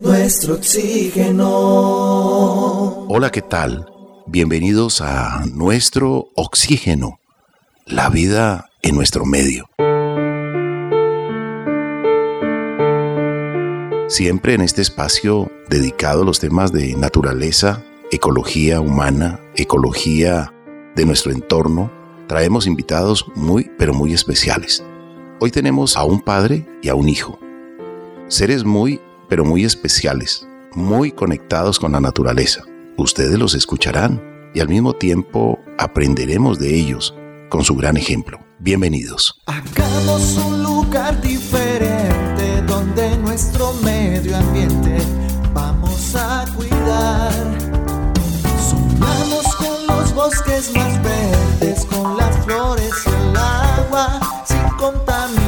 nuestro oxígeno. Hola, ¿qué tal? Bienvenidos a nuestro oxígeno, la vida en nuestro medio. Siempre en este espacio dedicado a los temas de naturaleza, ecología humana, ecología de nuestro entorno, traemos invitados muy, pero muy especiales. Hoy tenemos a un padre y a un hijo, seres muy, pero muy especiales, muy conectados con la naturaleza. Ustedes los escucharán y al mismo tiempo aprenderemos de ellos con su gran ejemplo. Bienvenidos. Hagamos un lugar diferente donde nuestro medio ambiente vamos a cuidar. Sumamos con los bosques más verdes, con las flores y el agua, sin contaminar.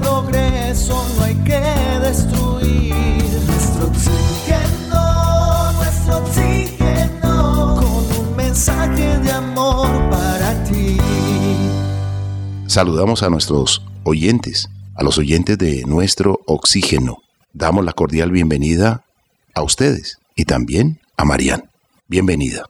Progreso no hay que destruir. Nuestro oxígeno, nuestro oxígeno, con un mensaje de amor para ti. Saludamos a nuestros oyentes, a los oyentes de nuestro oxígeno. Damos la cordial bienvenida a ustedes y también a Marian. Bienvenida.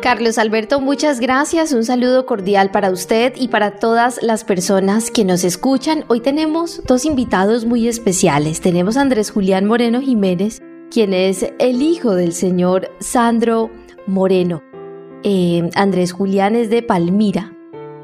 Carlos Alberto, muchas gracias. Un saludo cordial para usted y para todas las personas que nos escuchan. Hoy tenemos dos invitados muy especiales. Tenemos a Andrés Julián Moreno Jiménez, quien es el hijo del señor Sandro Moreno. Eh, Andrés Julián es de Palmira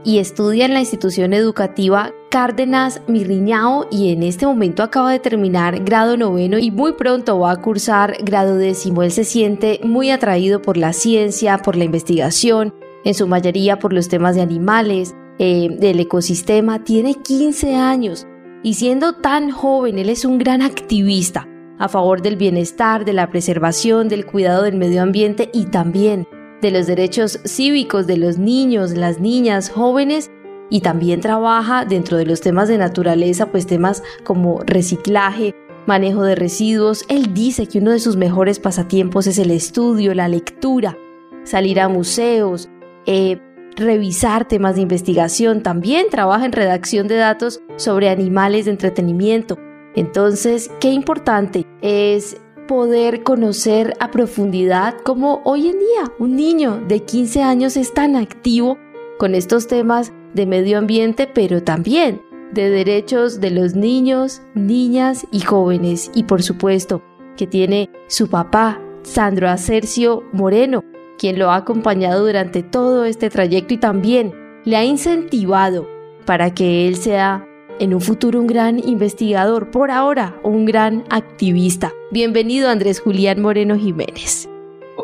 y estudia en la institución educativa Cárdenas Mirriñao y en este momento acaba de terminar grado noveno y muy pronto va a cursar grado décimo. Él se siente muy atraído por la ciencia, por la investigación, en su mayoría por los temas de animales, eh, del ecosistema. Tiene 15 años y siendo tan joven, él es un gran activista a favor del bienestar, de la preservación, del cuidado del medio ambiente y también de los derechos cívicos de los niños, las niñas, jóvenes y también trabaja dentro de los temas de naturaleza, pues temas como reciclaje, manejo de residuos. Él dice que uno de sus mejores pasatiempos es el estudio, la lectura, salir a museos, eh, revisar temas de investigación. También trabaja en redacción de datos sobre animales de entretenimiento. Entonces, qué importante es poder conocer a profundidad cómo hoy en día un niño de 15 años es tan activo con estos temas de medio ambiente, pero también de derechos de los niños, niñas y jóvenes. Y por supuesto que tiene su papá, Sandro Acercio Moreno, quien lo ha acompañado durante todo este trayecto y también le ha incentivado para que él sea en un futuro un gran investigador, por ahora un gran activista. Bienvenido Andrés Julián Moreno Jiménez.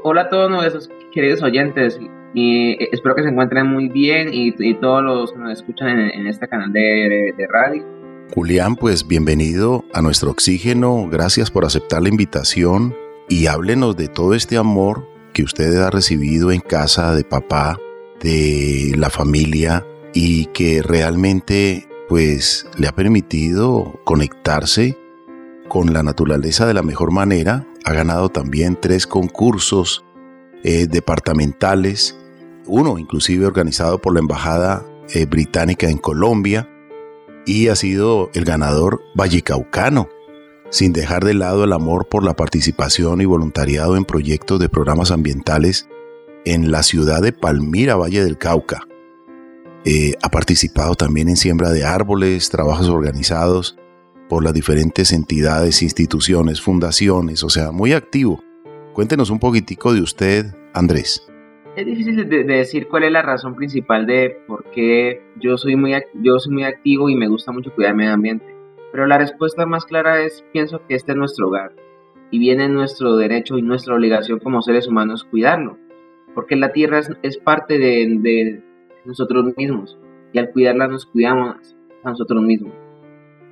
Hola a todos nuestros queridos oyentes y espero que se encuentren muy bien y, todos los que nos escuchan en, en este canal de, de radio. Julián, pues bienvenido a nuestro oxígeno. Gracias por aceptar la invitación y háblenos de todo este amor que usted ha recibido en casa de papá, de la familia y que realmente pues le ha permitido conectarse con la naturaleza de la mejor manera. Ha ganado también tres concursos eh, departamentales, uno inclusive organizado por la Embajada eh, Británica en Colombia, y ha sido el ganador vallecaucano, sin dejar de lado el amor por la participación y voluntariado en proyectos de programas ambientales en la ciudad de Palmira, Valle del Cauca. Eh, ha participado también en siembra de árboles, trabajos organizados por las diferentes entidades, instituciones, fundaciones, o sea, muy activo. Cuéntenos un poquitico de usted, Andrés. Es difícil de, de decir cuál es la razón principal de por qué yo soy, muy, yo soy muy activo y me gusta mucho cuidar el medio ambiente. Pero la respuesta más clara es, pienso que este es nuestro hogar y viene nuestro derecho y nuestra obligación como seres humanos cuidarlo. Porque la tierra es, es parte de, de nosotros mismos y al cuidarla nos cuidamos a nosotros mismos.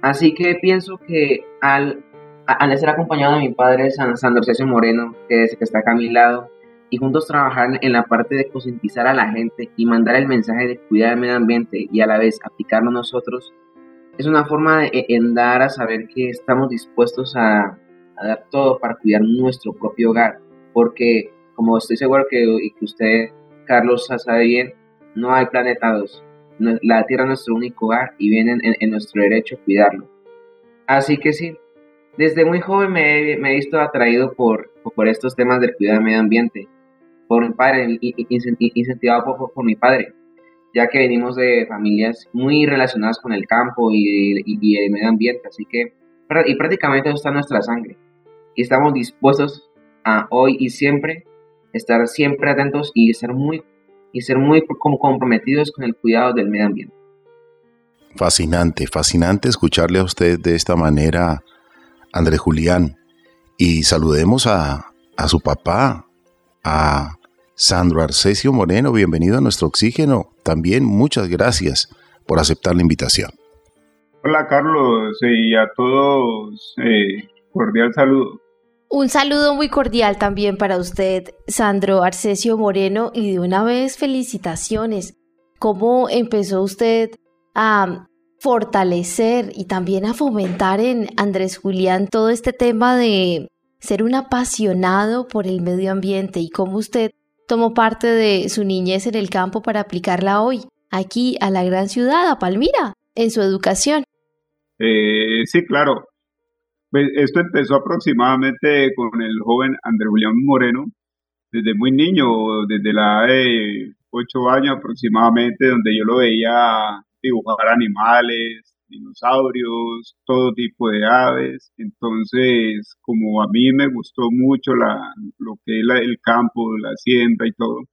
Así que pienso que al, al estar acompañado de mi padre, San, Sandro Cesio Moreno, que, es, que está acá a mi lado, y juntos trabajar en la parte de concientizar a la gente y mandar el mensaje de cuidar el medio ambiente y a la vez aplicarlo nosotros, es una forma de en dar a saber que estamos dispuestos a, a dar todo para cuidar nuestro propio hogar. Porque, como estoy seguro que, y que usted, Carlos, sabe bien, no hay planeta 2. la tierra es nuestro único hogar y viene en, nuestro derecho cuidarlo. Así que sí, desde muy joven me, he visto atraído por, por estos temas del cuidado del medio ambiente, por mi padre, incentivado por, por, mi padre, ya que venimos de familias muy relacionadas con el campo y, el medio ambiente, así que y prácticamente eso está en nuestra sangre. Y estamos dispuestos a hoy y siempre estar siempre atentos y ser muy y ser muy comprometidos con el cuidado del medio ambiente. Fascinante, fascinante escucharle a usted de esta manera, Andrés Julián. Y saludemos a, a su papá, a Sandro Arcesio Moreno. Bienvenido a nuestro oxígeno. También muchas gracias por aceptar la invitación. Hola Carlos y a todos eh, cordial saludo. Un saludo muy cordial también para usted, Sandro Arcesio Moreno, y de una vez felicitaciones. ¿Cómo empezó usted a fortalecer y también a fomentar en Andrés Julián todo este tema de ser un apasionado por el medio ambiente y cómo usted tomó parte de su niñez en el campo para aplicarla hoy, aquí a la gran ciudad, a Palmira, en su educación? Eh, sí, claro. Pues esto empezó aproximadamente con el joven Andrés Julián Moreno, desde muy niño, desde la edad de ocho años aproximadamente, donde yo lo veía dibujar animales, dinosaurios, todo tipo de aves. Entonces, como a mí me gustó mucho la, lo que el campo, la siembra y todo,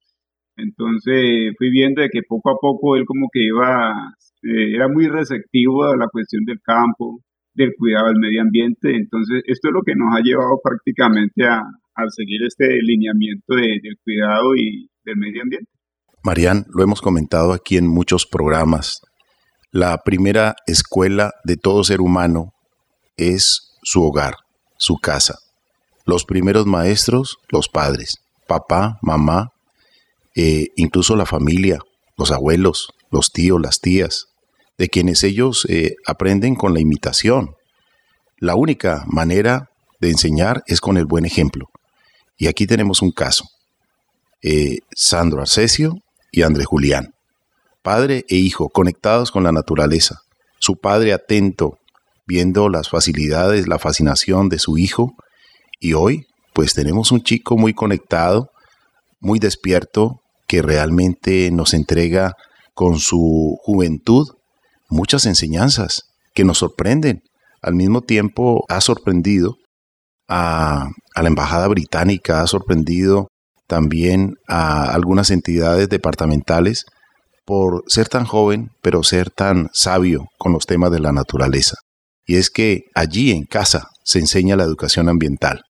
entonces fui viendo de que poco a poco él como que iba, eh, era muy receptivo a la cuestión del campo, del cuidado del medio ambiente. Entonces, esto es lo que nos ha llevado prácticamente a, seguir este lineamiento del cuidado y del medio ambiente. Marían, lo hemos comentado aquí en muchos programas. La primera escuela de todo ser humano es su hogar, su casa. Los primeros maestros, los padres, papá, mamá, eh, incluso la familia, los abuelos, los tíos, las tías, de quienes ellos eh, aprenden con la imitación. La única manera de enseñar es con el buen ejemplo. Y aquí tenemos un caso. Eh, Sandro Arcesio y Andrés Julián, padre e hijo conectados con la naturaleza. Su padre atento, viendo las facilidades, la fascinación de su hijo. Y hoy, pues tenemos un chico muy conectado, muy despierto, que realmente nos entrega con su juventud muchas enseñanzas que nos sorprenden. Al mismo tiempo ha sorprendido a, la Embajada Británica, ha sorprendido también a algunas entidades departamentales por ser tan joven, pero ser tan sabio con los temas de la naturaleza. Y es que allí en casa se enseña la educación ambiental.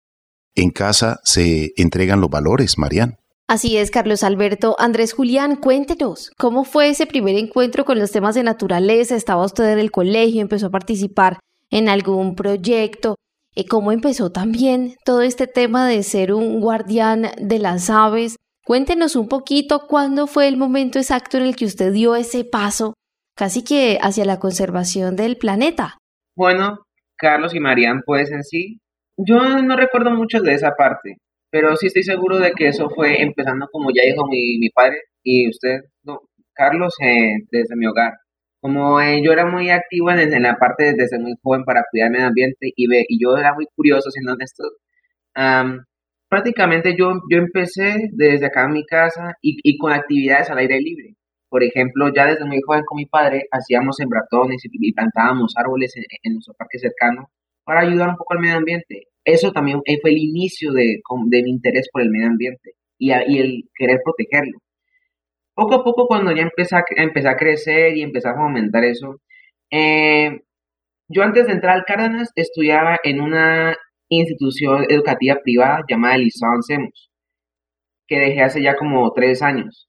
En casa se entregan los valores, Marian. Así es, Carlos Alberto. Andrés Julián, cuéntenos, ¿cómo fue ese primer encuentro con los temas de naturaleza? ¿Estaba usted en el colegio? ¿Empezó a participar en algún proyecto? ¿Y ¿Cómo empezó también todo este tema de ser un guardián de las aves? Cuéntenos un poquito cuándo fue el momento exacto en el que usted dio ese paso, casi que hacia la conservación del planeta. Bueno, Carlos y Marían, pues en sí, yo no recuerdo mucho de esa parte. Pero sí estoy seguro de que eso fue empezando como ya dijo mi, mi padre y usted, Carlos, eh, desde mi hogar. Como eh, yo era muy activo en, la parte desde muy joven para cuidar el ambiente y, ve, y yo era muy curioso siendo honesto, prácticamente yo, yo empecé desde acá en mi casa y, y, con actividades al aire libre. Por ejemplo, ya desde muy joven con mi padre hacíamos sembratones y, plantábamos árboles en, en, nuestro parque cercano para ayudar un poco al medio ambiente eso también fue el inicio de, mi interés por el medio ambiente y, el querer protegerlo. Poco a poco, cuando ya empecé a, a crecer y empecé a aumentar eso, eh, yo antes de entrar al Cárdenas estudiaba en una institución educativa privada llamada Liceo Semos, que dejé hace ya como tres años.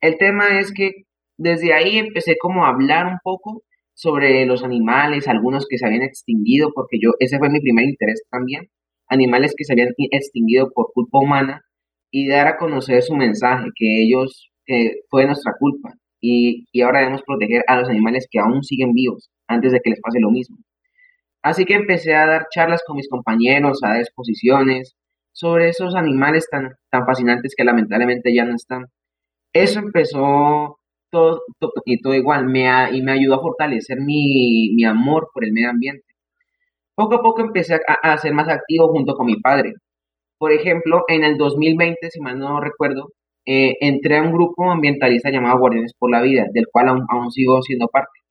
El tema es que desde ahí empecé como a hablar un poco sobre los animales, algunos que se habían extinguido, porque yo, ese fue mi primer interés también, animales que se habían extinguido por culpa humana y dar a conocer su mensaje, que ellos, que fue nuestra culpa y, y ahora debemos proteger a los animales que aún siguen vivos antes de que les pase lo mismo. Así que empecé a dar charlas con mis compañeros, a dar exposiciones sobre esos animales tan, tan fascinantes que lamentablemente ya no están. Eso empezó todo, y todo igual, me y me ayudó a fortalecer mi, mi, amor por el medio ambiente. Poco a poco empecé a, a, ser más activo junto con mi padre. Por ejemplo, en el 2020, si mal no recuerdo, eh, entré a un grupo ambientalista llamado Guardianes por la Vida, del cual aún, aún sigo siendo parte.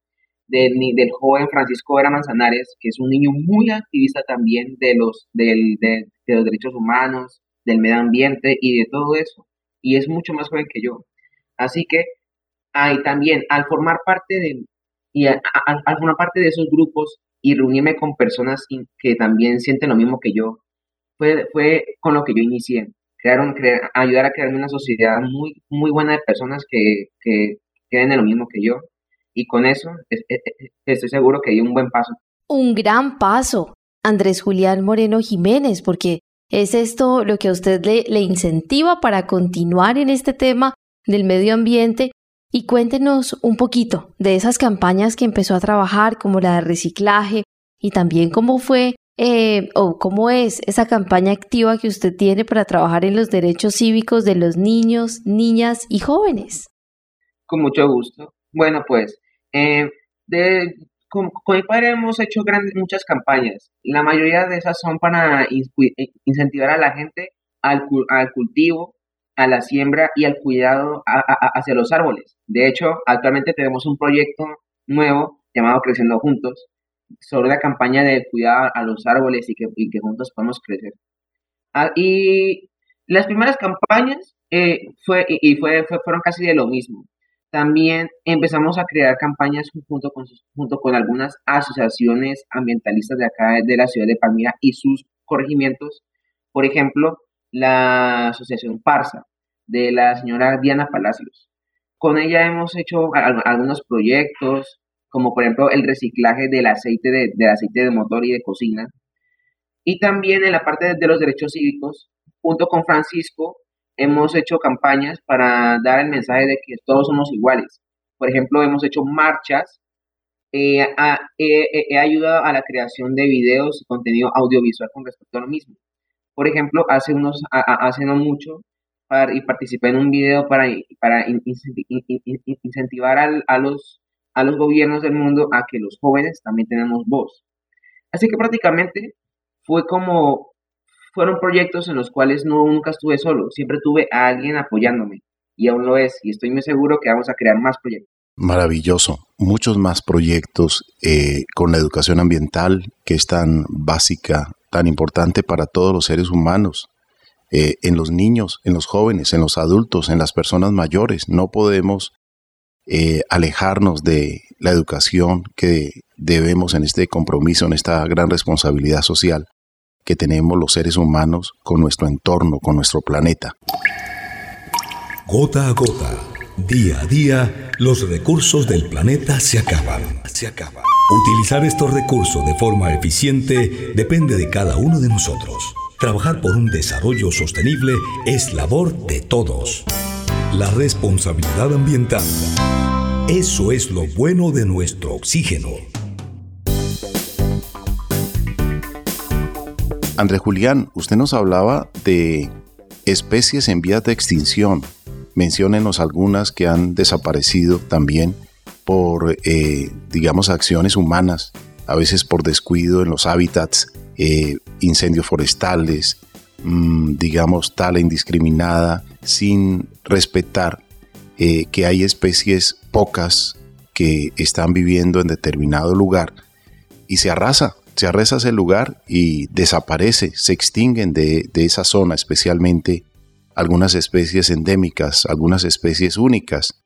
Del, del, joven Francisco Vera Manzanares, que es un niño muy activista también de los, del, de, los derechos humanos, del medio ambiente y de todo eso. Y es mucho más joven que yo. Así que también, al formar parte de, y al, formar parte de esos grupos y reunirme con personas que también sienten lo mismo que yo, fue, fue con lo que yo inicié. Crearon, ayudar a crear una sociedad muy, muy buena de personas que, que creen en lo mismo que yo. Y con eso estoy seguro que di un buen paso. Un gran paso, Andrés Julián Moreno Jiménez, porque es esto lo que a usted le, le incentiva para continuar en este tema del medio ambiente y cuéntenos un poquito de esas campañas que empezó a trabajar, como la de reciclaje, y también cómo fue eh, o cómo es esa campaña activa que usted tiene para trabajar en los derechos cívicos de los niños, niñas y jóvenes. Con mucho gusto. Bueno, pues, eh, de, con, mi padre hemos hecho grandes, muchas campañas. La mayoría de esas son para incentivar a la gente al, cultivo, a la siembra y al cuidado hacia los árboles. De hecho, actualmente tenemos un proyecto nuevo llamado Creciendo Juntos sobre la campaña de cuidar a los árboles y que, juntos podemos crecer. Ah, y las primeras campañas eh, fue, y fue, fueron casi de lo mismo. También empezamos a crear campañas junto con, junto con algunas asociaciones ambientalistas de acá de la ciudad de Palmira y sus corregimientos. Por ejemplo, la asociación Parsa de la señora Diana Palacios. Con ella hemos hecho algunos proyectos, como por ejemplo el reciclaje del aceite de, del aceite de motor y de cocina. Y también en la parte de los derechos cívicos, junto con Francisco, hemos hecho campañas para dar el mensaje de que todos somos iguales. Por ejemplo, hemos hecho marchas, eh, he ayudado a la creación de videos y contenido audiovisual con respecto a lo mismo. Por ejemplo, hace, unos, hace no mucho y participé en un video para, para incentivar a, los, a los gobiernos del mundo a que los jóvenes también tenemos voz. Así que prácticamente fue como, fueron proyectos en los cuales no, nunca estuve solo, siempre tuve a alguien apoyándome y aún lo es y estoy muy seguro que vamos a crear más proyectos. Maravilloso, muchos más proyectos eh, con la educación ambiental que es tan básica, tan importante para todos los seres humanos. Eh, en los niños, en los jóvenes, en los adultos, en las personas mayores. No podemos eh, alejarnos de la educación que debemos en este compromiso, en esta gran responsabilidad social que tenemos los seres humanos con nuestro entorno, con nuestro planeta. Gota a gota, día a día, los recursos del planeta se acaban. Se acaban. Utilizar estos recursos de forma eficiente depende de cada uno de nosotros. Trabajar por un desarrollo sostenible es labor de todos. La responsabilidad ambiental. Eso es lo bueno de nuestro oxígeno. André Julián, usted nos hablaba de especies en vías de extinción. Menciónenos algunas que han desaparecido también por, eh, digamos, acciones humanas, a veces por descuido en los hábitats eh, incendios forestales, mm, digamos, tala indiscriminada, sin respetar eh, que hay especies pocas que están viviendo en determinado lugar y se arrasa, se arrasa ese lugar y desaparece, se extinguen de, de esa zona, especialmente algunas especies endémicas, algunas especies únicas,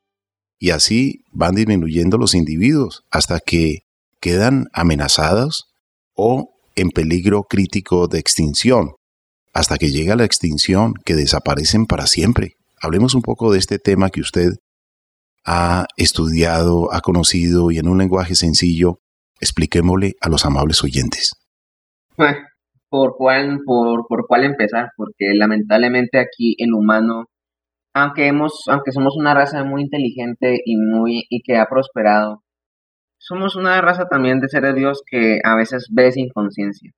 y así van disminuyendo los individuos hasta que quedan amenazados o en peligro crítico de extinción, hasta que llega la extinción que desaparecen para siempre. Hablemos un poco de este tema que usted ha estudiado, ha conocido y en un lenguaje sencillo, expliquémosle a los amables oyentes. ¿Por cuál, por, por cuál empezar? Porque lamentablemente aquí el humano, aunque, hemos, aunque somos una raza muy inteligente y, muy, y que ha prosperado, somos una raza también de seres Dios que a veces ve sin conciencia.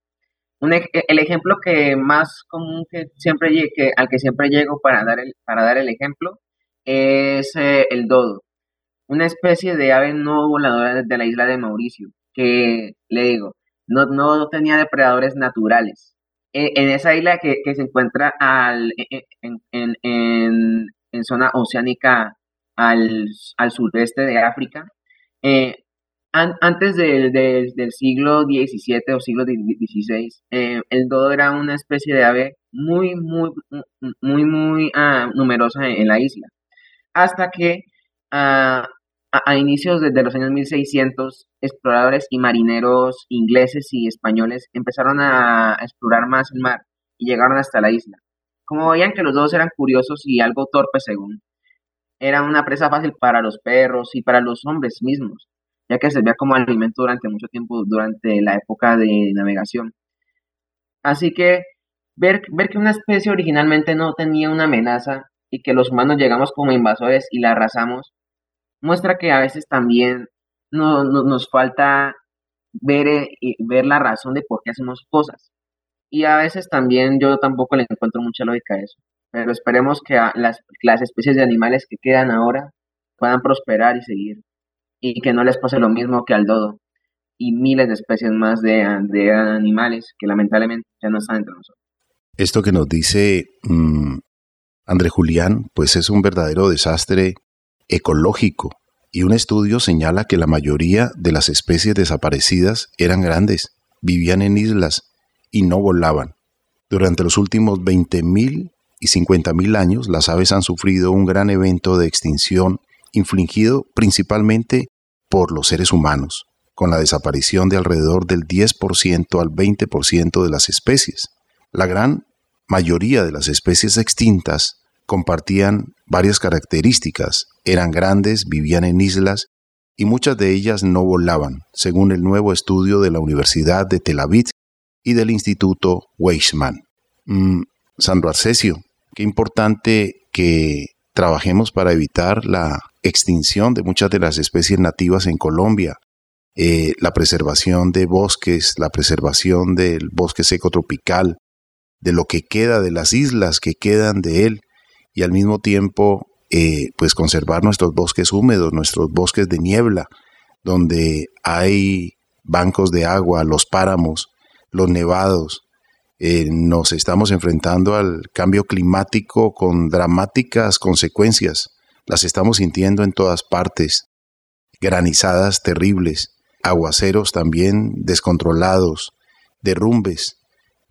el ejemplo que más común que siempre que, al que siempre llego para dar el, para dar el ejemplo es eh, el dodo. una especie de ave no voladora de la isla de Mauricio, que le digo, no, no tenía depredadores naturales. E, en esa isla que, se encuentra al, e, e, en, en, zona oceánica al, al sureste de África, eh, antes del siglo XVII o siglo XVI, eh, el dodo era una especie de ave muy, muy, muy, muy ah, numerosa en, la isla. Hasta que ah, a, inicios de, los años 1600, exploradores y marineros ingleses y españoles empezaron a, explorar más el mar y llegaron hasta la isla. Como veían que los dos eran curiosos y algo torpes según, era una presa fácil para los perros y para los hombres mismos, ya que servía como alimento durante mucho tiempo durante la época de navegación. Así que ver, ver que una especie originalmente no tenía una amenaza y que los humanos llegamos como invasores y la arrasamos, muestra que a veces también no, nos falta ver, eh, ver la razón de por qué hacemos cosas. Y a veces también yo tampoco le encuentro mucha lógica a eso. Pero esperemos que las, las especies de animales que quedan ahora puedan prosperar y seguir. Y que no les pase lo mismo que al dodo. Y miles de especies más de, animales que lamentablemente ya no están entre nosotros. Esto que nos dice mm, André Julián, pues es un verdadero desastre ecológico y un estudio señala que la mayoría de las especies desaparecidas eran grandes, vivían en islas y no volaban. Durante los últimos 20.000 y 50.000 años, las aves han sufrido un gran evento de extinción infligido principalmente por los seres humanos, con la desaparición de alrededor del 10% al 20% de las especies. La gran mayoría de las especies extintas compartían varias características, eran grandes, vivían en islas y muchas de ellas no volaban, según el nuevo estudio de la Universidad de Tel Aviv y del Instituto Weizmann. Mm, Sandro Arcesio, qué importante que trabajemos para evitar la extinción de muchas de las especies nativas en Colombia, eh, la preservación de bosques, la preservación del bosque seco tropical, de lo que queda de las islas que quedan de él, y al mismo tiempo eh, pues conservar nuestros bosques húmedos, nuestros bosques de niebla, donde hay bancos de agua, los páramos, los nevados. Eh, nos estamos enfrentando al cambio climático con dramáticas consecuencias. Las estamos sintiendo en todas partes. Granizadas terribles, aguaceros también descontrolados, derrumbes,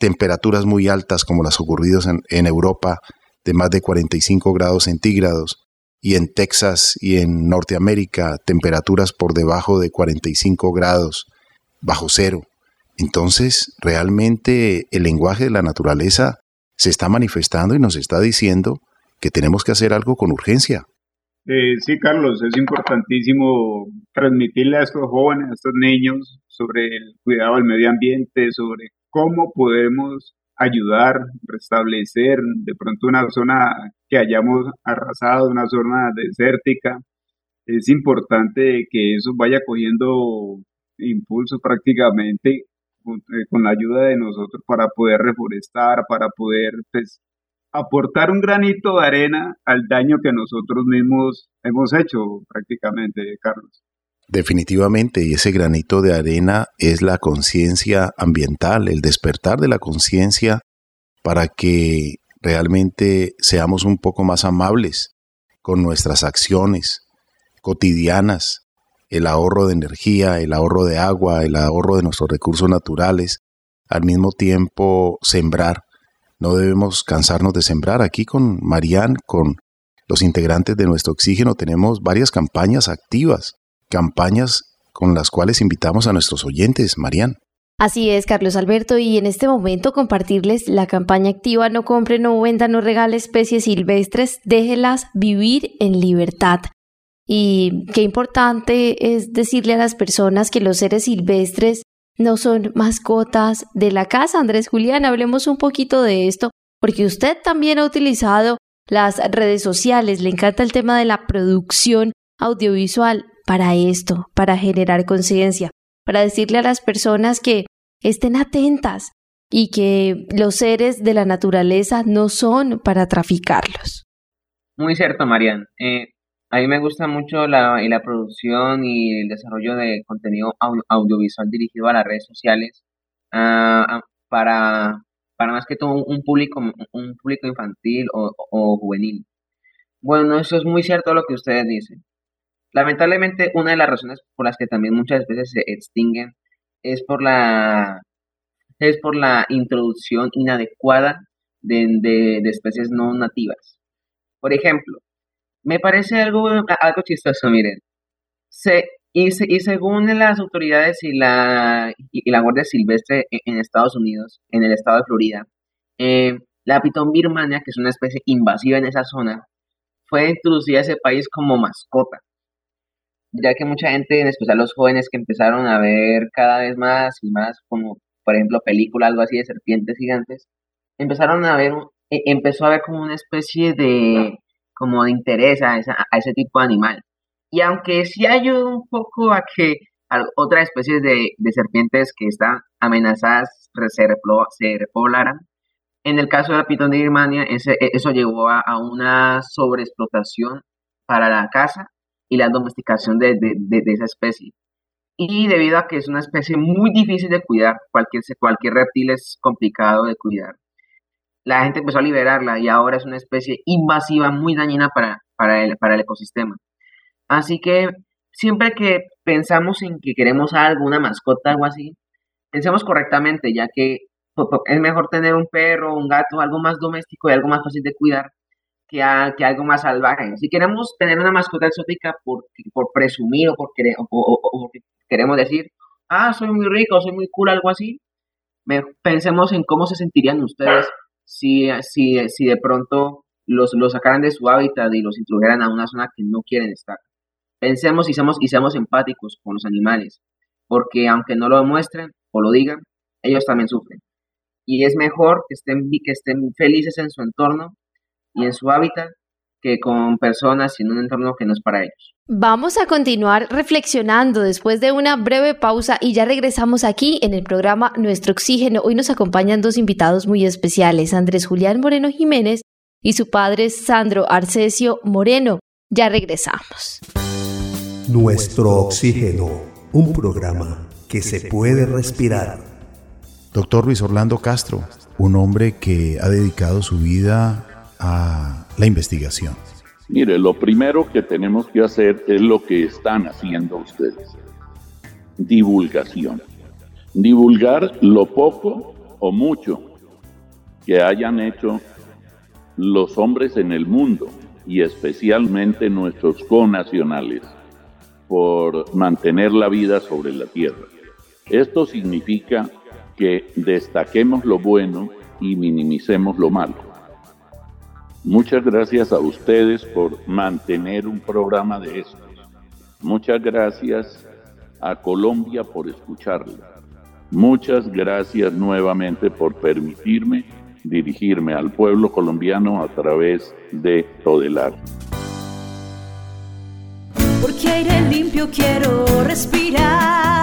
temperaturas muy altas como las ocurridas en Europa de más de 45 grados centígrados y en Texas y en Norteamérica temperaturas por debajo de 45 grados, bajo cero. Entonces, realmente el lenguaje de la naturaleza se está manifestando y nos está diciendo que tenemos que hacer algo con urgencia. Eh, sí, Carlos, es importantísimo transmitirle a estos jóvenes, a estos niños, sobre el cuidado del medio ambiente, sobre cómo podemos ayudar, restablecer de pronto una zona que hayamos arrasado, una zona desértica. Es importante que eso vaya cogiendo impulso prácticamente con, eh, la ayuda de nosotros para poder reforestar, para poder pues, aportar un granito de arena al daño que nosotros mismos hemos hecho prácticamente, Carlos. Definitivamente, y ese granito de arena es la conciencia ambiental, el despertar de la conciencia para que realmente seamos un poco más amables con nuestras acciones cotidianas, el ahorro de energía, el ahorro de agua, el ahorro de nuestros recursos naturales, al mismo tiempo sembrar. No debemos cansarnos de sembrar. Aquí con Marían, con los integrantes de nuestro oxígeno, tenemos varias campañas activas campañas con las cuales invitamos a nuestros oyentes, Marían. Así es, Carlos Alberto, y en este momento compartirles la campaña activa No compre, no venda, no regale especies silvestres, déjelas vivir en libertad. Y qué importante es decirle a las personas que los seres silvestres no son mascotas de la casa. Andrés Julián, hablemos un poquito de esto, porque usted también ha utilizado las redes sociales, le encanta el tema de la producción audiovisual para esto, para generar conciencia, para decirle a las personas que estén atentas y que los seres de la naturaleza no son para traficarlos. Muy cierto, Marian. Eh, A mí me gusta mucho la, producción y el desarrollo de contenido audiovisual dirigido a las redes sociales para, para más que todo un público, un público infantil o juvenil. Bueno, eso es muy cierto lo que ustedes dicen. Lamentablemente, una de las razones por las que también muchas veces se extinguen es por la, es por la introducción inadecuada de, especies no nativas. Por ejemplo, me parece algo, algo chistoso, miren. Se, y, y, según las autoridades y la, y la Guardia Silvestre en, Estados Unidos, en el estado de Florida, eh, la pitón birmania, que es una especie invasiva en esa zona, fue introducida a ese país como mascota. Ya que mucha gente, en especial los jóvenes que empezaron a ver cada vez más y más, como por ejemplo películas, algo así de serpientes gigantes, empezaron a ver, e, empezó a ver como una especie de, como de interés a, ese tipo de animal. Y aunque sí ayudó un poco a que otras especies de, serpientes que están amenazadas se, repoblaran, en el caso de la pitón de Birmania, e, eso llevó a, una sobreexplotación para la caza y la domesticación de, esa especie. Y debido a que es una especie muy difícil de cuidar, cualquier, cualquier reptil es complicado de cuidar, la gente empezó a liberarla y ahora es una especie invasiva muy dañina para, para, el, para el ecosistema. Así que siempre que pensamos en que queremos algo, una mascota, algo así, pensemos correctamente, ya que es mejor tener un perro, un gato, algo más doméstico y algo más fácil de cuidar que, algo más salvaje. Si queremos tener una mascota exótica por, por presumir o, por queremos decir, ah, soy muy rico, soy muy cool, algo así, pensemos en cómo se sentirían ustedes si, si, si de pronto los, los sacaran de su hábitat y los introdujeran a una zona que no quieren estar. Pensemos y seamos, y seamos empáticos con los animales, porque aunque no lo demuestren o lo digan, ellos también sufren y es mejor que estén, que estén felices en su entorno y en su hábitat que con personas y en un entorno que no es para ellos. Vamos a continuar reflexionando después de una breve pausa y ya regresamos aquí en el programa Nuestro Oxígeno. Hoy nos acompañan dos invitados muy especiales, Andrés Julián Moreno Jiménez y su padre Sandro Arcesio Moreno. Ya regresamos. Nuestro Oxígeno, un programa que se puede respirar. Doctor Luis Orlando Castro, un hombre que ha dedicado su vida a la investigación. Mire, lo primero que tenemos que hacer es lo que están haciendo ustedes. Divulgación. Divulgar lo poco o mucho que hayan hecho los hombres en el mundo y especialmente nuestros conacionales por mantener la vida sobre la tierra. Esto significa que destaquemos lo bueno y minimicemos lo malo. Muchas gracias a ustedes por mantener un programa de estos. Muchas gracias a Colombia por escucharlo. Muchas gracias nuevamente por permitirme dirigirme al pueblo colombiano a través de Todelar. Porque aire limpio quiero respirar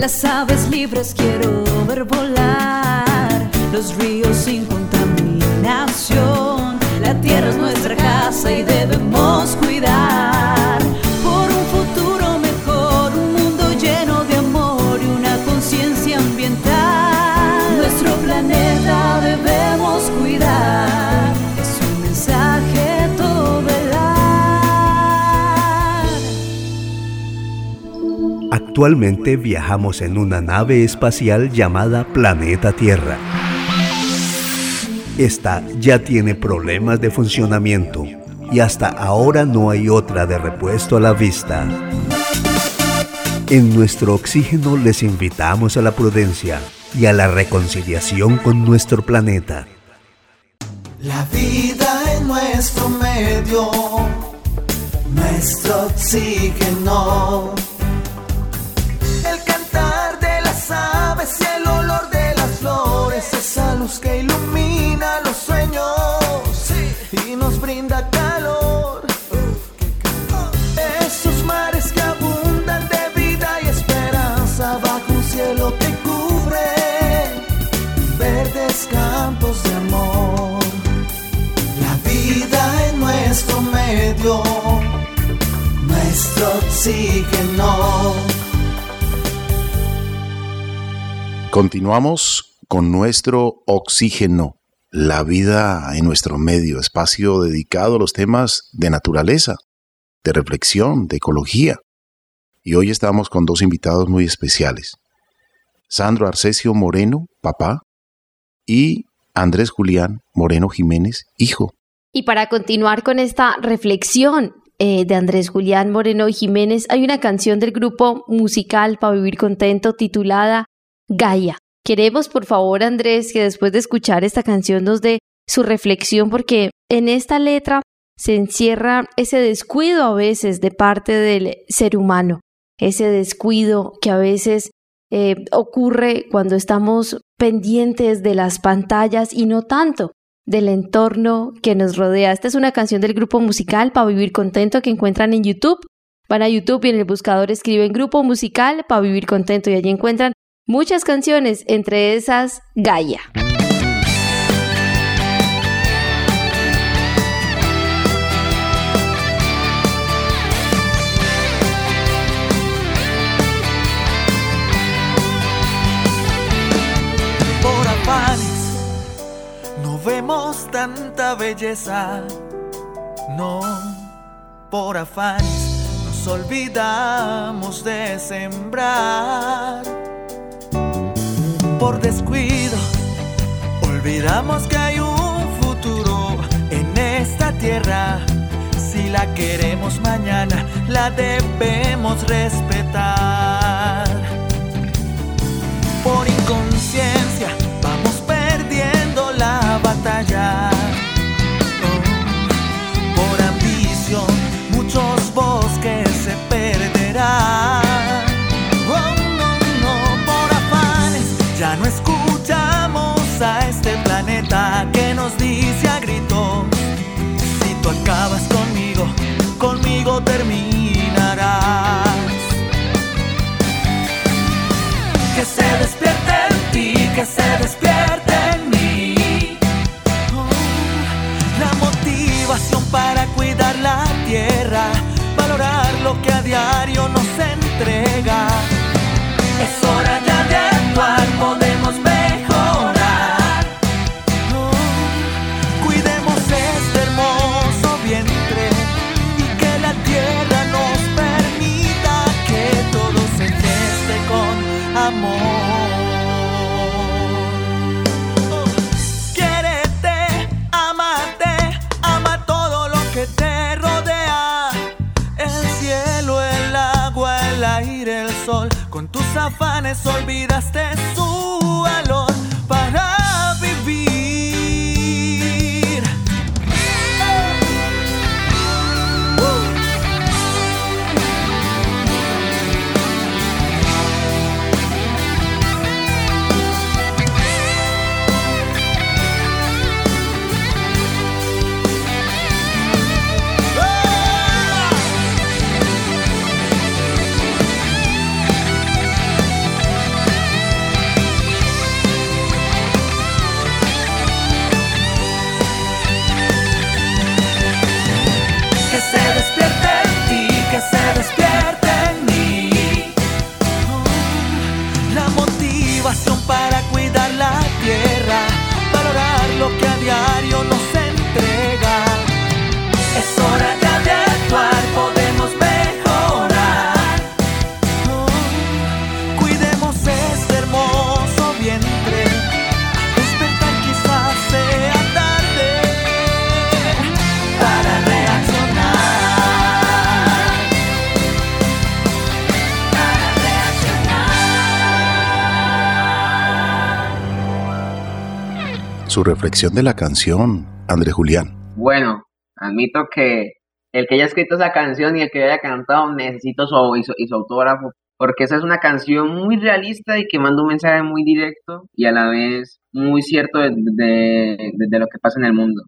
las aves libres quiero ver volar, los ríos sin contaminación. La tierra es nuestra casa y debemos cuidar por un futuro mejor, un mundo lleno de amor y una conciencia ambiental. Nuestro planeta debemos cuidar. Es un mensaje todo Actualmente viajamos en una nave espacial llamada Planeta Tierra. Esta ya tiene problemas de funcionamiento y hasta ahora no hay otra de repuesto a la vista. En nuestro oxígeno les invitamos a la prudencia y a la reconciliación con nuestro planeta. La vida en nuestro medio, nuestro oxígeno luz que ilumina los sueños y nos brinda calor. Uh. Esos mares que abundan de vida y esperanza bajo un cielo que cubre verdes campos de amor. La vida en nuestro medio, nuestro oxígeno. Continuamos con nuestro oxígeno, la vida en nuestro medio, espacio dedicado a los temas de naturaleza, de reflexión, de ecología. Y hoy estamos con dos invitados muy especiales. Sandro Arcesio Moreno, papá, y Andrés Julián Moreno Jiménez, hijo. Y para continuar con esta reflexión eh, de Andrés Julián Moreno Jiménez, hay una canción del grupo musical para vivir contento titulada Gaia. Queremos, por favor, Andrés, que después de escuchar esta canción nos dé su reflexión, porque en esta letra se encierra ese descuido a veces de parte del ser humano, ese descuido que a veces eh, ocurre cuando estamos pendientes de las pantallas y no tanto del entorno que nos rodea. Esta es una canción del grupo musical Para Vivir Contento que encuentran en YouTube. Van a YouTube y en el buscador escriben grupo musical Para Vivir Contento y allí encuentran muchas canciones, entre esas Gaia. Por afanes no vemos tanta belleza, no, por afanes nos olvidamos de sembrar por descuido. Olvidamos que hay un futuro en esta tierra. Si la queremos mañana, la debemos respetar. Olvidaste Su reflexión de la canción, Andrés Julián. Bueno, admito que el que haya escrito esa canción y el que haya cantado necesito su, autógrafo, porque esa es una canción muy realista y que manda un mensaje muy directo y a la vez muy cierto de, lo que pasa en el mundo.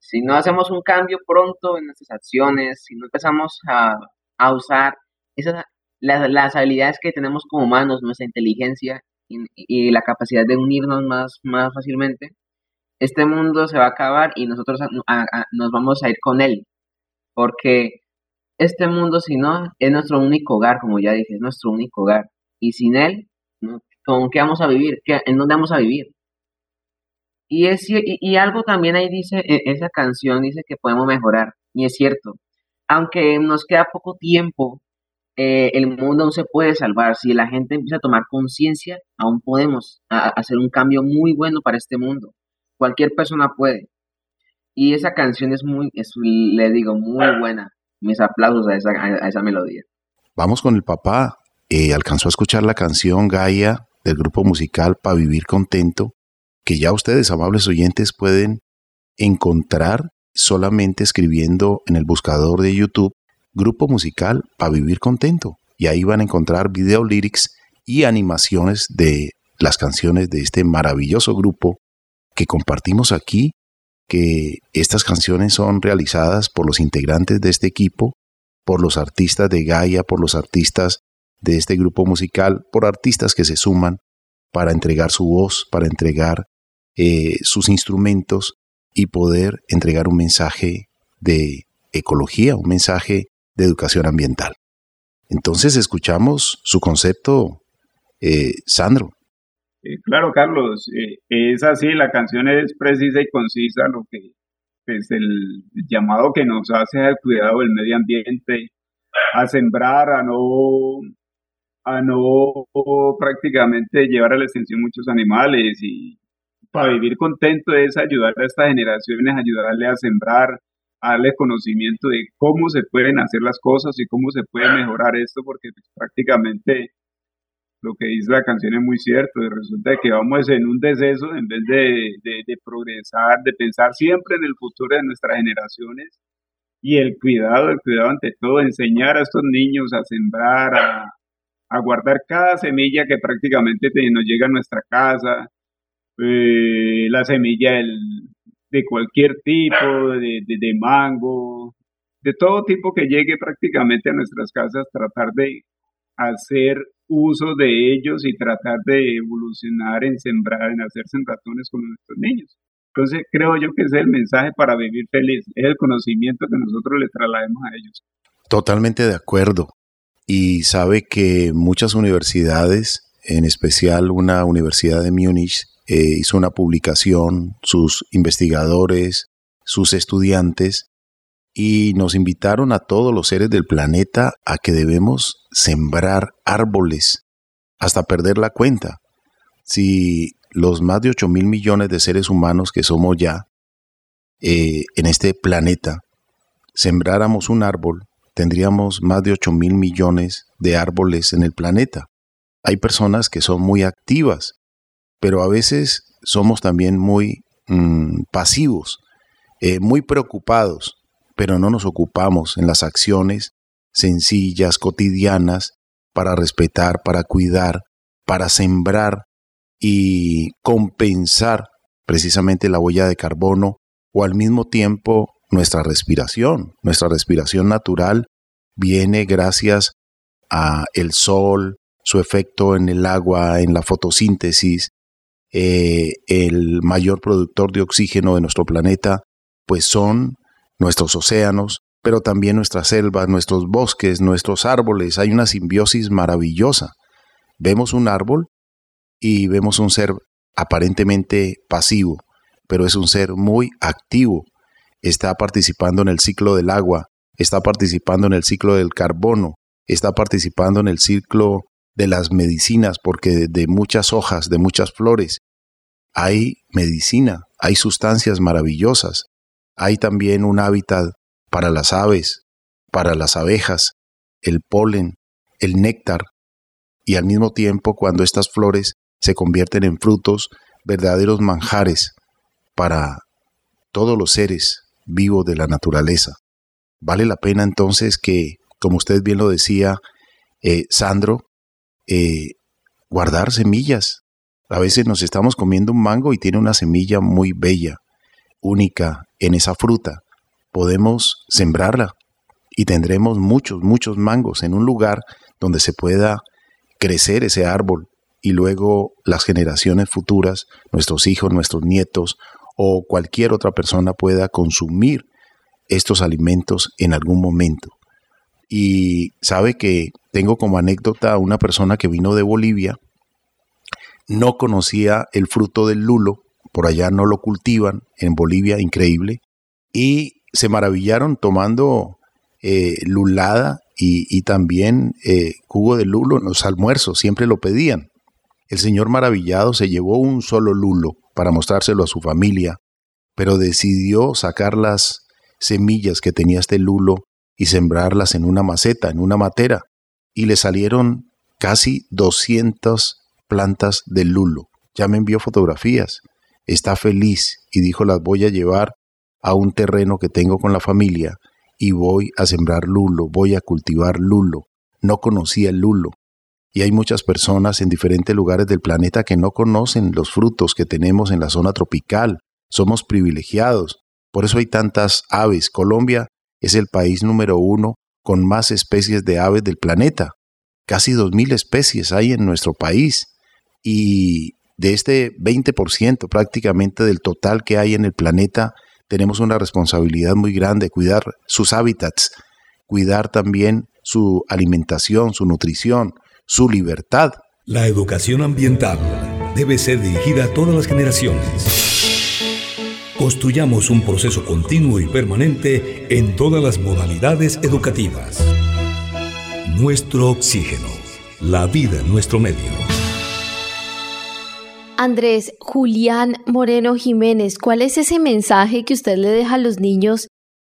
Si no hacemos un cambio pronto en nuestras acciones, si no empezamos a, usar esas, las, las habilidades que tenemos como humanos, nuestra inteligencia y, y la capacidad de unirnos más, más fácilmente, este mundo se va a acabar y nosotros nos vamos a ir con él. Porque este mundo, si no, es nuestro único hogar, como ya dije, es nuestro único hogar. Y sin él, ¿Con qué vamos a vivir? ¿Qué, ¿En dónde vamos a vivir? Y, es, y, algo también ahí dice, e, esa canción dice que podemos mejorar. Y es cierto. Aunque nos queda poco tiempo, eh, el mundo aún se puede salvar. Si la gente empieza a tomar conciencia, aún podemos hacer un cambio muy bueno para este mundo. Cualquier persona puede. Y esa canción es muy, le digo, muy buena. Mis aplausos a esa, a esa melodía. Vamos con el papá. Eh, alcanzó a escuchar la canción Gaia del grupo musical Pa' Vivir Contento, que ya ustedes, amables oyentes, pueden encontrar solamente escribiendo en el buscador de YouTube Grupo Musical Pa' Vivir Contento. Y ahí van a encontrar video lyrics y animaciones de las canciones de este maravilloso grupo que compartimos aquí que estas canciones son realizadas por los integrantes de este equipo, por los artistas de Gaia, por los artistas de este grupo musical, por artistas que se suman para entregar su voz, para entregar eh, sus instrumentos y poder entregar un mensaje de ecología, un mensaje de educación ambiental. Entonces escuchamos su concepto, eh, Sandro. Eh, claro, Carlos, eh, es así, la canción es precisa y concisa, lo que es pues, el llamado que nos hace al cuidado del medio ambiente, a sembrar, a no, a no prácticamente llevar a la extensión muchos animales y para vivir contento es ayudar a estas generaciones, ayudarle a sembrar, a darle conocimiento de cómo se pueden hacer las cosas y cómo se puede mejorar esto, porque pues, prácticamente lo que dice la canción es muy cierto, y resulta que vamos en un deceso en vez de, progresar, de pensar siempre en el futuro de nuestras generaciones y el cuidado, el cuidado ante todo, enseñar a estos niños a sembrar, a, guardar cada semilla que prácticamente nos llega a nuestra casa, eh, la semilla de cualquier tipo, de, de mango, de todo tipo que llegue prácticamente a nuestras casas, tratar de hacer uso de ellos y tratar de evolucionar en sembrar, en hacer sembratones con nuestros niños. Entonces creo yo que ese es el mensaje para vivir feliz, es el conocimiento que nosotros les traslademos a ellos. Totalmente de acuerdo. Y sabe que muchas universidades, en especial una universidad de Múnich, eh, hizo una publicación, sus investigadores, sus estudiantes, y nos invitaron a todos los seres del planeta a que debemos sembrar árboles hasta perder la cuenta. Si los más de 8 mil millones de seres humanos que somos ya eh, en este planeta sembráramos un árbol, tendríamos más de 8 mil millones de árboles en el planeta. Hay personas que son muy activas, pero a veces somos también muy mm, pasivos, eh, muy preocupados pero no nos ocupamos en las acciones sencillas, cotidianas, para respetar, para cuidar, para sembrar y compensar precisamente la huella de carbono o al mismo tiempo nuestra respiración. Nuestra respiración natural viene gracias a el sol, su efecto en el agua, en la fotosíntesis, eh, el mayor productor de oxígeno de nuestro planeta, pues son nuestros océanos, pero también nuestras selvas, nuestros bosques, nuestros árboles. Hay una simbiosis maravillosa. Vemos un árbol y vemos un ser aparentemente pasivo, pero es un ser muy activo. Está participando en el ciclo del agua, está participando en el ciclo del carbono, está participando en el ciclo de las medicinas, porque de muchas hojas, de muchas flores, hay medicina, hay sustancias maravillosas hay también un hábitat para las aves, para las abejas, el polen, el néctar, y al mismo tiempo cuando estas flores se convierten en frutos, verdaderos manjares para todos los seres vivos de la naturaleza. Vale la pena entonces que, como usted bien lo decía, eh, Sandro, eh, guardar semillas. A veces nos estamos comiendo un mango y tiene una semilla muy bella, única en esa fruta. Podemos sembrarla y tendremos muchos, muchos mangos en un lugar donde se pueda crecer ese árbol y luego las generaciones futuras, nuestros hijos, nuestros nietos o cualquier otra persona pueda consumir estos alimentos en algún momento. Y sabe que tengo como anécdota a una persona que vino de Bolivia no conocía el fruto del lulo, por allá no lo cultivan, en Bolivia, increíble, y se maravillaron tomando eh, lulada y, también eh, jugo de lulo en los almuerzos, siempre lo pedían. El señor maravillado se llevó un solo lulo para mostrárselo a su familia, pero decidió sacar las semillas que tenía este lulo y sembrarlas en una maceta, en una matera, y le salieron casi 200 plantas de lulo. Ya me envió fotografías. Está feliz y dijo las voy a llevar a un terreno que tengo con la familia y voy a sembrar lulo, voy a cultivar lulo. No conocía el lulo. Y hay muchas personas en diferentes lugares del planeta que no conocen los frutos que tenemos en la zona tropical. Somos privilegiados. Por eso hay tantas aves. Colombia es el país número uno con más especies de aves del planeta. Casi 2.000 especies hay en nuestro país. Y de este 20% prácticamente del total que hay en el planeta, tenemos una responsabilidad muy grande, cuidar sus hábitats, cuidar también su alimentación, su nutrición, su libertad. La educación ambiental debe ser dirigida a todas las generaciones. Construyamos un proceso continuo y permanente en todas las modalidades educativas. Nuestro oxígeno, la vida en nuestro medio. Andrés Julián Moreno Jiménez, ¿cuál es ese mensaje que usted le deja a los niños,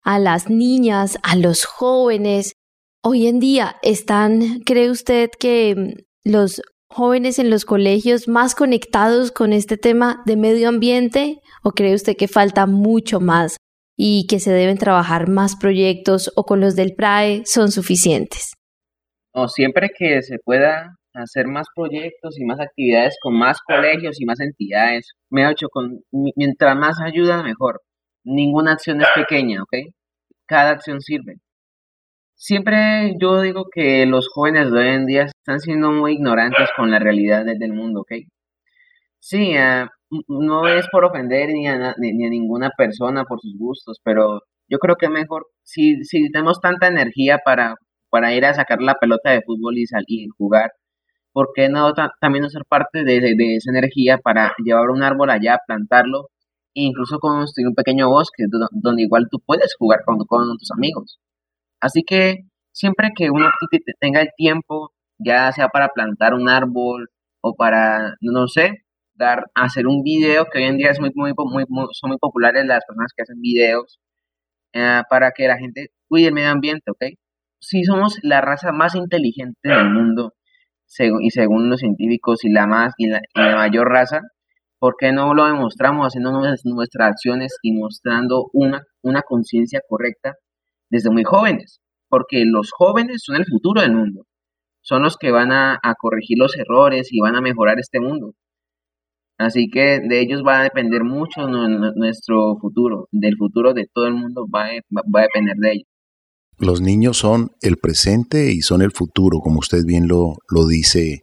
a las niñas, a los jóvenes? Hoy en día están, ¿cree usted que mm, los jóvenes en los colegios más conectados con este tema de medio ambiente o cree usted que falta mucho más y que se deben trabajar más proyectos o con los del PRAE son suficientes? O siempre que se pueda hacer más proyectos y más actividades con más colegios y más entidades. Me ha hecho con mientras más ayuda mejor. Ninguna acción es pequeña, ¿ok? Cada acción sirve. Siempre yo digo que los jóvenes de hoy en día están siendo muy ignorantes con la realidad del mundo, ¿ok? Sí, ah, no es por ofender ni a, ni a, ninguna persona por sus gustos, pero yo creo que mejor, si, si tenemos tanta energía para, para ir a sacar la pelota de fútbol y salir y jugar, ¿por qué no también no ser parte de, esa energía para llevar un árbol allá, plantarlo e incluso construir un pequeño bosque donde igual tú puedes jugar con, tus amigos? Así que siempre que uno tenga el tiempo, ya sea para plantar un árbol o para, no sé, dar, hacer un video, que hoy en día es muy, muy, son muy populares las personas que hacen videos, eh, para que la gente cuide el medio ambiente, ¿ok? Si somos la raza más inteligente del mundo, y según los científicos y la más y la, mayor raza, ¿por qué no lo demostramos haciendo nuestras acciones y mostrando una, una conciencia correcta desde muy jóvenes? Porque los jóvenes son el futuro del mundo, son los que van a, corregir los errores y van a mejorar este mundo. Así que de ellos va a depender mucho nuestro futuro, del futuro de todo el mundo va va a depender de ellos. Los niños son el presente y son el futuro, como usted bien lo, lo dice,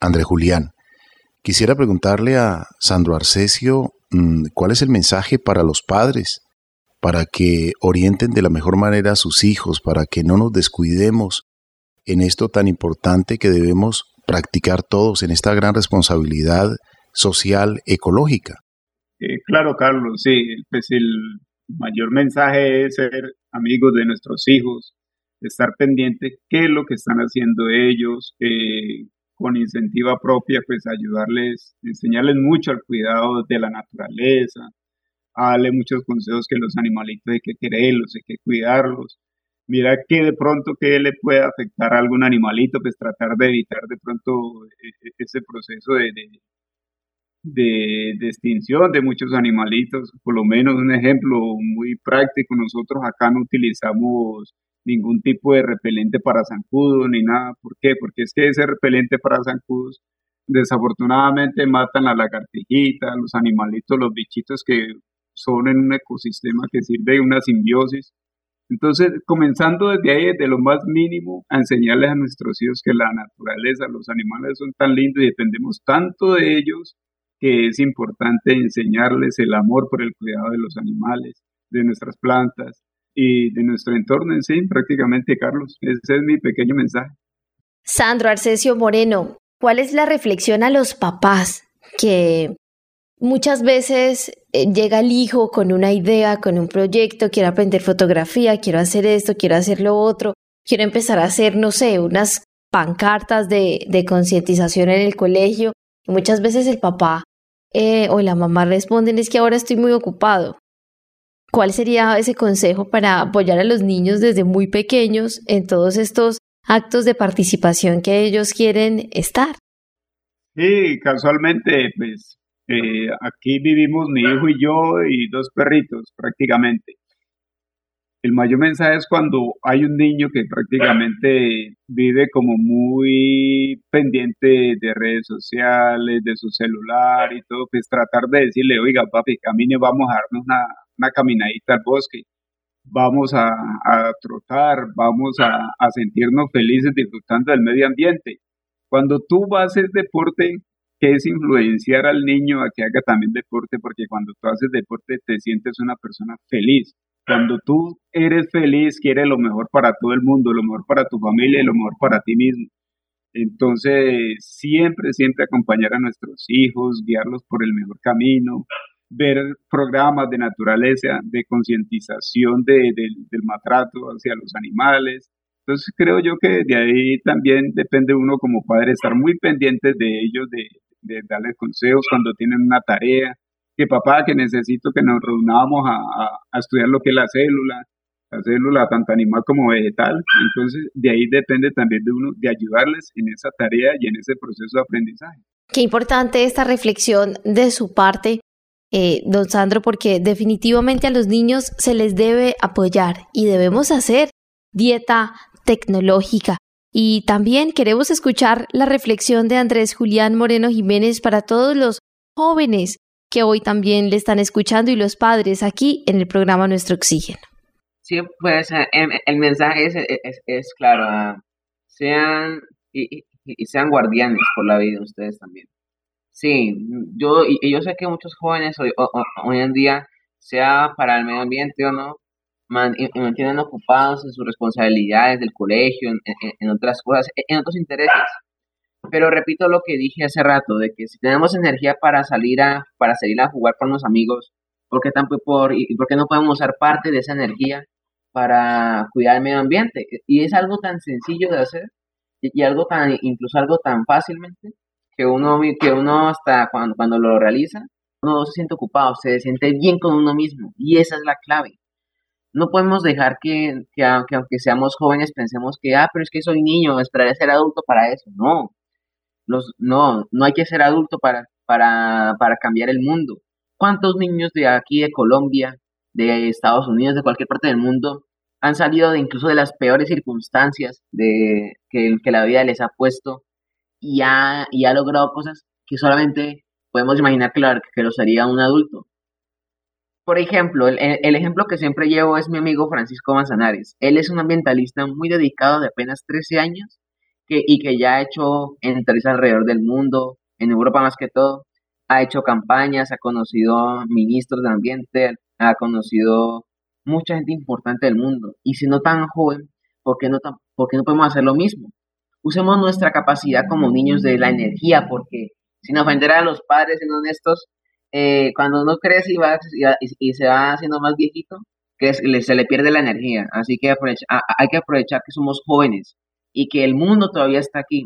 André Julián. Quisiera preguntarle a Sandro Arcesio mm, cuál es el mensaje para los padres, para que orienten de la mejor manera a sus hijos, para que no nos descuidemos en esto tan importante que debemos practicar todos en esta gran responsabilidad social ecológica. Eh, claro, Carlos, sí, pues el mayor mensaje es ser amigos de nuestros hijos, estar pendiente qué es lo que están haciendo ellos, eh, con incentiva propia, pues ayudarles, enseñarles mucho al cuidado de la naturaleza, darle muchos consejos que los animalitos hay que quererlos, hay que cuidarlos. Mira que de pronto que le puede afectar a algún animalito, pues tratar de evitar de pronto eh, eh, ese proceso de, extinción de muchos animalitos. Por lo menos un ejemplo muy práctico, nosotros acá no utilizamos ningún tipo de repelente para zancudos ni nada. ¿Por qué? Porque es que ese repelente para zancudos desafortunadamente matan a la lagartijita, los animalitos, los bichitos que son en un ecosistema que sirve de una simbiosis. Entonces, comenzando desde ahí, desde lo más mínimo, a enseñarles a nuestros hijos que la naturaleza, los animales son tan lindos y dependemos tanto de ellos que es importante enseñarles el amor por el cuidado de los animales, de nuestras plantas y de nuestro entorno en sí, prácticamente, Carlos. Ese es mi pequeño mensaje. Sandro Arcesio Moreno, ¿cuál es la reflexión a los papás que muchas veces eh, llega el hijo con una idea, con un proyecto, quiero aprender fotografía, quiero hacer esto, quiero hacer lo otro, quiero empezar a hacer, no sé, unas pancartas de, de concientización en el colegio. Y muchas veces el papá eh, o la mamá responden es que ahora estoy muy ocupado. ¿Cuál sería ese consejo para apoyar a los niños desde muy pequeños en todos estos actos de participación que ellos quieren estar? Sí, casualmente, pues eh, aquí vivimos mi hijo y yo y dos perritos prácticamente. El mayor mensaje es cuando hay un niño que prácticamente vive como muy pendiente de redes sociales, de su celular y todo, pues tratar de decirle, oiga papi, camine, vamos a darnos una, caminadita al bosque, vamos a, trotar, vamos a, a, sentirnos felices disfrutando del medio ambiente. Cuando tú haces deporte, que es influenciar al niño a que haga también deporte, porque cuando tú haces deporte te sientes una persona feliz. Cuando tú eres feliz, quieres lo mejor para todo el mundo, lo mejor para tu familia y lo mejor para ti mismo. Entonces, siempre, siempre acompañar a nuestros hijos, guiarlos por el mejor camino, ver programas de naturaleza, de concientización de, del maltrato hacia los animales. Entonces creo yo que de ahí también depende uno como padre estar muy pendientes de ellos, de, de darles consejos cuando tienen una tarea, que papá, que necesito que nos reunamos a, estudiar lo que es la célula, la célula tanto animal como vegetal. Entonces, de ahí depende también de uno, de ayudarles en esa tarea y en ese proceso de aprendizaje. Qué importante esta reflexión de su parte, eh, don Sandro, porque definitivamente a los niños se les debe apoyar y debemos hacer dieta tecnológica. Y también queremos escuchar la reflexión de Andrés Julián Moreno Jiménez para todos los jóvenes que hoy también le están escuchando y los padres aquí en el programa Nuestro Oxígeno. Sí, pues eh, em, el, mensaje es, es, claro, ah, sean y, sean guardianes por la vida ustedes también. Sí, yo, y, yo sé que muchos jóvenes hoy, hoy en día, sea para el medio ambiente o no, mantienen ocupados en sus responsabilidades del colegio, en, en otras cosas, en otros intereses. Pero repito lo que dije hace rato, de que si tenemos energía para salir a, para salir a jugar con los amigos, ¿por qué, por, y, ¿por qué no podemos usar parte de esa energía para cuidar el medio ambiente? Y es algo tan sencillo de hacer y, algo tan, incluso algo tan fácilmente, que uno, que uno hasta cuando, cuando lo realiza, uno se siente ocupado, se siente bien con uno mismo. Y esa es la clave. No podemos dejar que, que, aunque seamos jóvenes pensemos que, ah, pero es que soy niño, esperaré ser adulto para eso. No, no, no hay que ser adulto para, para, para cambiar el mundo. ¿Cuántos niños de aquí, de Colombia, de Estados Unidos, de cualquier parte del mundo, han salido de incluso de las peores circunstancias de, que, que la vida les ha puesto y ha, y ha logrado cosas que solamente podemos imaginar que lo, que lo sería un adulto? Por ejemplo, el, el, ejemplo que siempre llevo es mi amigo Francisco Manzanares. Él es un ambientalista muy dedicado de apenas 13 años y que ya ha hecho entrevistas alrededor del mundo, en Europa más que todo, ha hecho campañas, ha conocido ministros de ambiente, ha conocido mucha gente importante del mundo. Y si no tan joven, ¿por qué no, tan, no podemos hacer lo mismo? Usemos nuestra capacidad como niños de la energía, porque sin ofender a los padres, siendo honestos, eh, cuando uno crece y, va, y, se va haciendo más viejito, que se le pierde la energía. Así que hay que aprovechar que somos jóvenes y que el mundo todavía está aquí.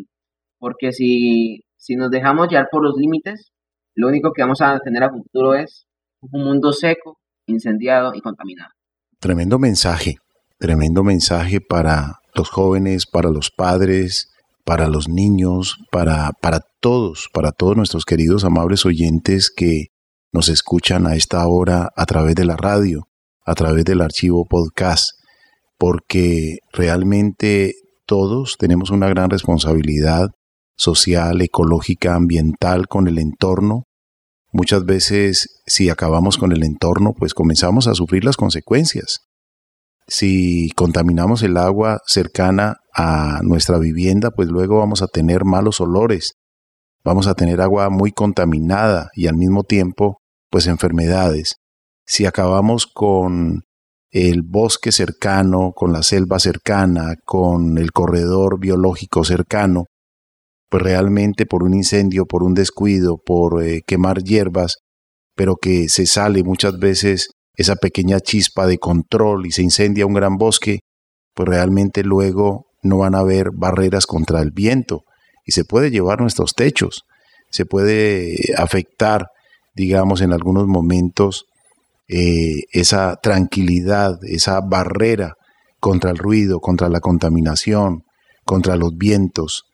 Porque si, si nos dejamos llevar por los límites, lo único que vamos a tener a futuro es un mundo seco, incendiado y contaminado. Tremendo mensaje, tremendo mensaje para los jóvenes, para los padres, para los niños, para, para todos, para todos nuestros queridos amables oyentes que nos escuchan a esta hora a través de la radio, a través del archivo podcast, porque realmente todos tenemos una gran responsabilidad social, ecológica, ambiental con el entorno. Muchas veces si acabamos con el entorno, pues comenzamos a sufrir las consecuencias. Si contaminamos el agua cercana a nuestra vivienda, pues luego vamos a tener malos olores, vamos a tener agua muy contaminada y al mismo tiempo, pues enfermedades. Si acabamos con el bosque cercano, con la selva cercana, con el corredor biológico cercano, pues realmente por un incendio, por un descuido, por eh, quemar hierbas, pero que se sale muchas veces esa pequeña chispa de control y se incendia un gran bosque, pues realmente luego no van a haber barreras contra el viento y se puede llevar nuestros techos, se puede afectar, digamos, en algunos momentos eh, esa tranquilidad, esa barrera contra el ruido, contra la contaminación, contra los vientos.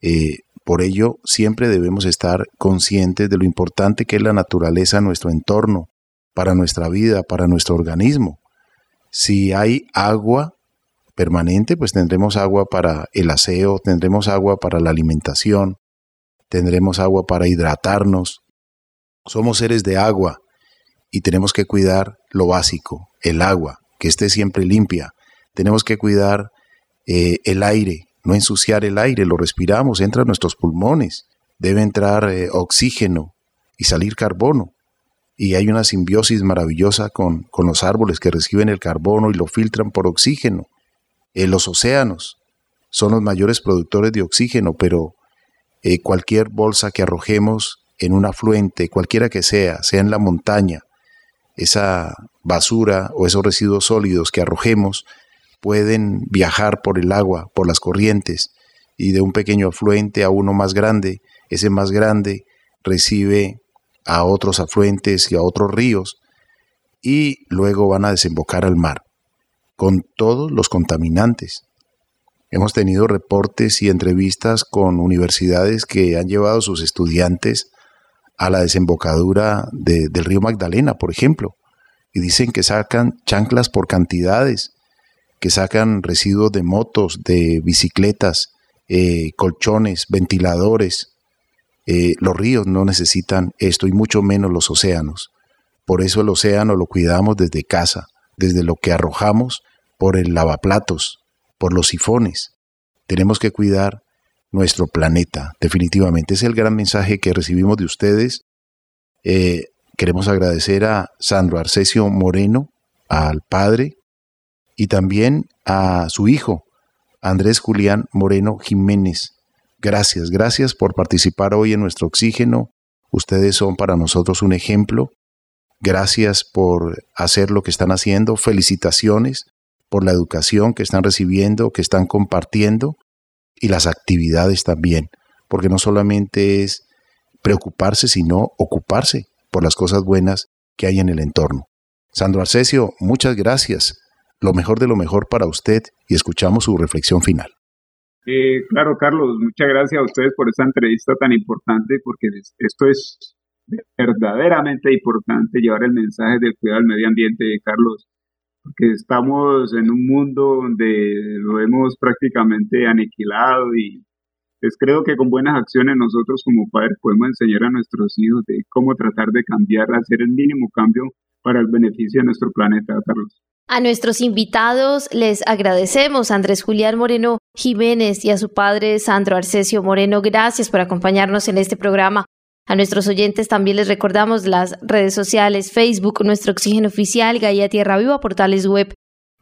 Eh, por ello, siempre debemos estar conscientes de lo importante que es la naturaleza en nuestro entorno, para nuestra vida, para nuestro organismo. Si hay agua permanente, pues tendremos agua para el aseo, tendremos agua para la alimentación, tendremos agua para hidratarnos. Somos seres de agua y tenemos que cuidar lo básico, el agua, que esté siempre limpia. Tenemos que cuidar eh, el aire, no ensuciar el aire, lo respiramos, entra a nuestros pulmones, debe entrar eh, oxígeno y salir carbono y hay una simbiosis maravillosa con, los árboles que reciben el carbono y lo filtran por oxígeno. Eh, los océanos son los mayores productores de oxígeno, pero cualquier bolsa que arrojemos en un afluente, cualquiera que sea, sea en la montaña, esa basura o esos residuos sólidos que arrojemos pueden viajar por el agua, por las corrientes, y de un pequeño afluente a uno más grande, ese más grande recibe a otros afluentes y a otros ríos y luego van a desembocar al mar con todos los contaminantes. Hemos tenido reportes y entrevistas con universidades que han llevado a sus estudiantes a la desembocadura del río Magdalena, por ejemplo, y dicen que sacan chanclas por cantidades, que sacan residuos de motos, de bicicletas, eh, colchones, ventiladores, eh, los ríos no necesitan esto y mucho menos los océanos. Por eso el océano lo cuidamos desde casa, desde lo que arrojamos por el lavaplatos, por los sifones. Tenemos que cuidar nuestro planeta, definitivamente. Es el gran mensaje que recibimos de ustedes. Eh, queremos agradecer a Sandro Arcesio Moreno, al padre, y también a su hijo, Andrés Julián Moreno Jiménez, Gracias, gracias por participar hoy en nuestro oxígeno. Ustedes son para nosotros un ejemplo. Gracias por hacer lo que están haciendo. Felicitaciones por la educación que están recibiendo, que están compartiendo y las actividades también, porque no solamente es preocuparse, sino ocuparse por las cosas buenas que hay en el entorno. Sandro Arcesio, muchas gracias. Lo mejor de lo mejor para usted y escuchamos su reflexión final. Eh, claro, Carlos, muchas gracias a ustedes por esta entrevista tan importante, porque esto es verdaderamente importante llevar el mensaje del cuidado del medio ambiente, Carlos, porque estamos en un mundo donde lo hemos prácticamente aniquilado y pues creo que con buenas acciones nosotros como padres podemos enseñar a nuestros hijos de cómo tratar de cambiar, hacer el mínimo cambio para el beneficio de nuestro planeta, Carlos. A nuestros invitados les agradecemos, Andrés Julián Moreno Jiménez y a su padre Sandro Arcesio Moreno. Gracias por acompañarnos en este programa. A nuestros oyentes también les recordamos las redes sociales, Facebook, Nuestro Oxígeno Oficial, Gaia Tierra Viva, portales web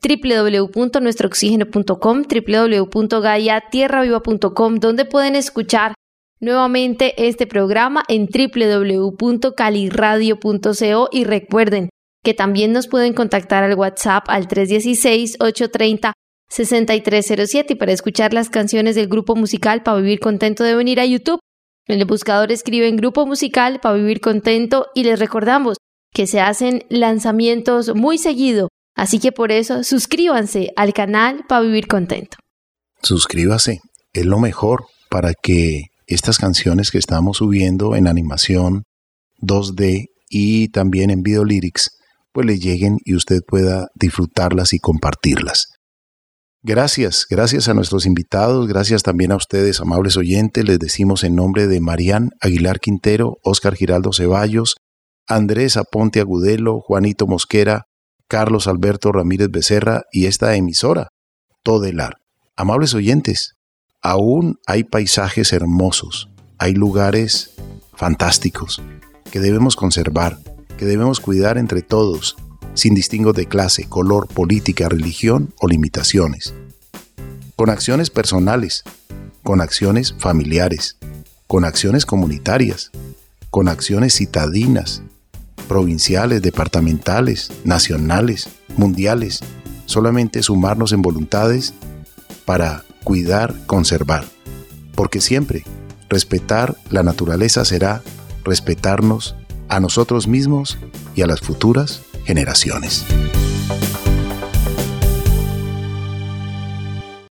www.nuestrooxígeno.com, www.gaiatierraviva.com, donde pueden escuchar nuevamente este programa en www.caliradio.co y recuerden que también nos pueden contactar al WhatsApp al 316-830-6307 y para escuchar las canciones del grupo musical para vivir contento de venir a YouTube. En el buscador escriben grupo musical para vivir contento y les recordamos que se hacen lanzamientos muy seguido, así que por eso suscríbanse al canal para vivir contento. Suscríbase, es lo mejor para que estas canciones que estamos subiendo en animación 2D y también en video lyrics pues le lleguen y usted pueda disfrutarlas y compartirlas. Gracias, gracias a nuestros invitados, gracias también a ustedes, amables oyentes, les decimos en nombre de Marían Aguilar Quintero, Óscar Giraldo Ceballos, Andrés Aponte Agudelo, Juanito Mosquera, Carlos Alberto Ramírez Becerra y esta emisora, Todelar. Amables oyentes, aún hay paisajes hermosos, hay lugares fantásticos que debemos conservar que debemos cuidar entre todos, sin distingo de clase, color, política, religión o limitaciones. Con acciones personales, con acciones familiares, con acciones comunitarias, con acciones citadinas, provinciales, departamentales, nacionales, mundiales, solamente sumarnos en voluntades para cuidar, conservar, porque siempre respetar la naturaleza será respetarnos a nosotros mismos y a las futuras generaciones.